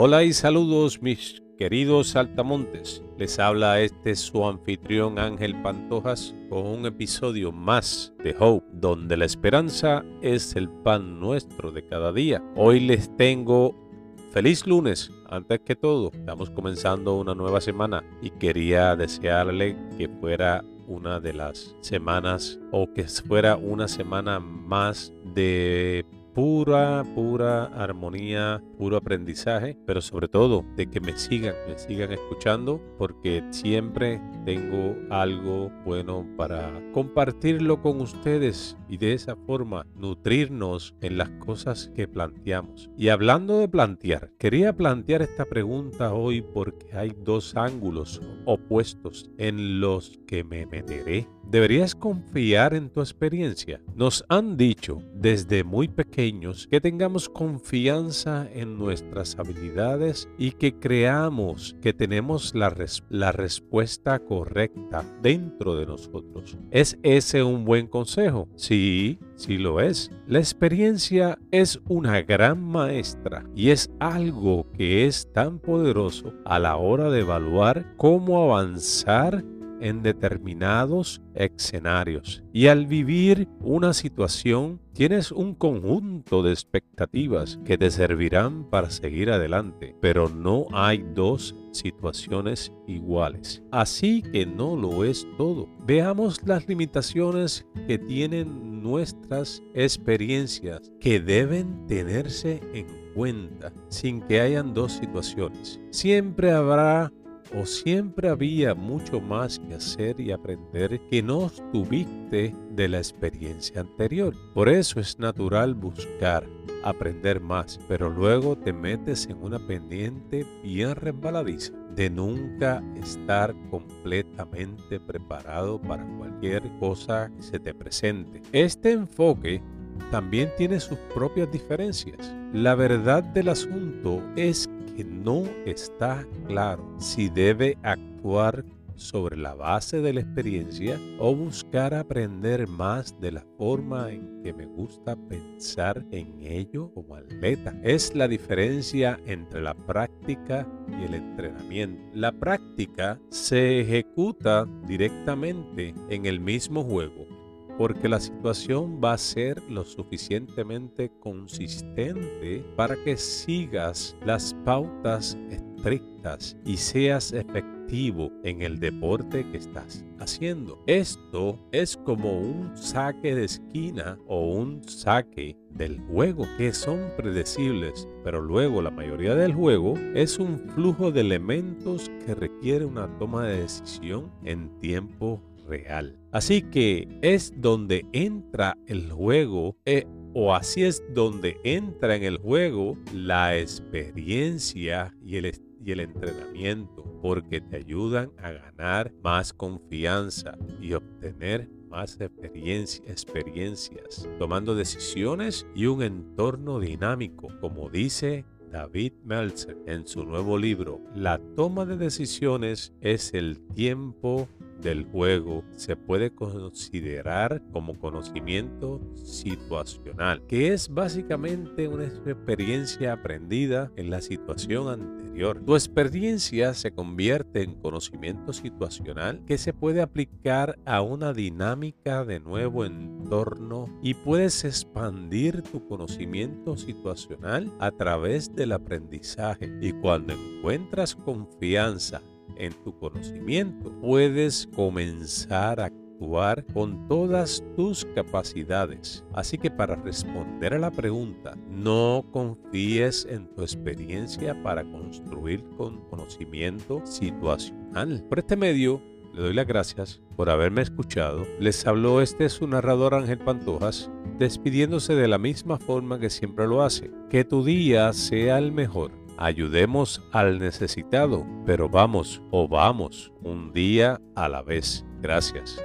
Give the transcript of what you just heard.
Hola y saludos mis queridos saltamontes. Les habla este su anfitrión Ángel Pantojas con un episodio más de Hope, donde la esperanza es el pan nuestro de cada día. Hoy les tengo feliz lunes. Antes que todo, estamos comenzando una nueva semana y quería desearle que fuera una de las semanas o que fuera una semana más de pura, pura armonía, puro aprendizaje, pero sobre todo de que me sigan, me sigan escuchando, porque siempre tengo algo bueno para compartirlo con ustedes y de esa forma nutrirnos en las cosas que planteamos. Y hablando de plantear, quería plantear esta pregunta hoy porque hay dos ángulos opuestos en los que me meteré. ¿Deberías confiar en tu experiencia? Nos han dicho desde muy pequeño que tengamos confianza en nuestras habilidades y que creamos que tenemos la respuesta correcta dentro de nosotros. ¿Es ese un buen consejo? Sí, sí lo es. La experiencia es una gran maestra y es algo que es tan poderoso a la hora de evaluar cómo avanzar en determinados escenarios. Y al vivir una situación, tienes un conjunto de expectativas que te servirán para seguir adelante, pero no hay dos situaciones iguales. Así que no lo es todo. Veamos las limitaciones que tienen nuestras experiencias que deben tenerse en cuenta sin que hayan dos situaciones. Siempre habrá o siempre había mucho más que hacer y aprender que no tuviste de la experiencia anterior. Por eso es natural buscar aprender más, pero luego te metes en una pendiente bien resbaladiza de nunca estar completamente preparado para cualquier cosa que se te presente. Este enfoque también tiene sus propias diferencias. La verdad del asunto es no está claro si debe actuar sobre la base de la experiencia o buscar aprender más de la forma en que me gusta pensar en ello como atleta. Es la diferencia entre la práctica y el entrenamiento. La práctica se ejecuta directamente en el mismo juego porque la situación va a ser lo suficientemente consistente para que sigas las pautas estrictas y seas efectivo en el deporte que estás haciendo. Esto es como un saque de esquina o un saque del juego que son predecibles, pero luego la mayoría del juego es un flujo de elementos que requiere una toma de decisión en tiempo real. Así que es donde entra el juego, eh, o así es donde entra en el juego la experiencia y el, y el entrenamiento, porque te ayudan a ganar más confianza y obtener más experiencias, tomando decisiones y un entorno dinámico, como dice David Meltzer en su nuevo libro, La toma de decisiones es el tiempo del juego se puede considerar como conocimiento situacional, que es básicamente una experiencia aprendida en la situación anterior. Tu experiencia se convierte en conocimiento situacional que se puede aplicar a una dinámica de nuevo entorno y puedes expandir tu conocimiento situacional a través del aprendizaje. Y cuando encuentras confianza en tu conocimiento, puedes comenzar a actuar con todas tus capacidades. Así que para responder a la pregunta, no confíes en tu experiencia para construir con conocimiento situacional. Por este medio, le doy las gracias por haberme escuchado. Les habló este su narrador Ángel Pantojas, despidiéndose de la misma forma que siempre lo hace. Que tu día sea el mejor ayudemos al necesitado, pero vamos o vamos un día a la vez. Gracias.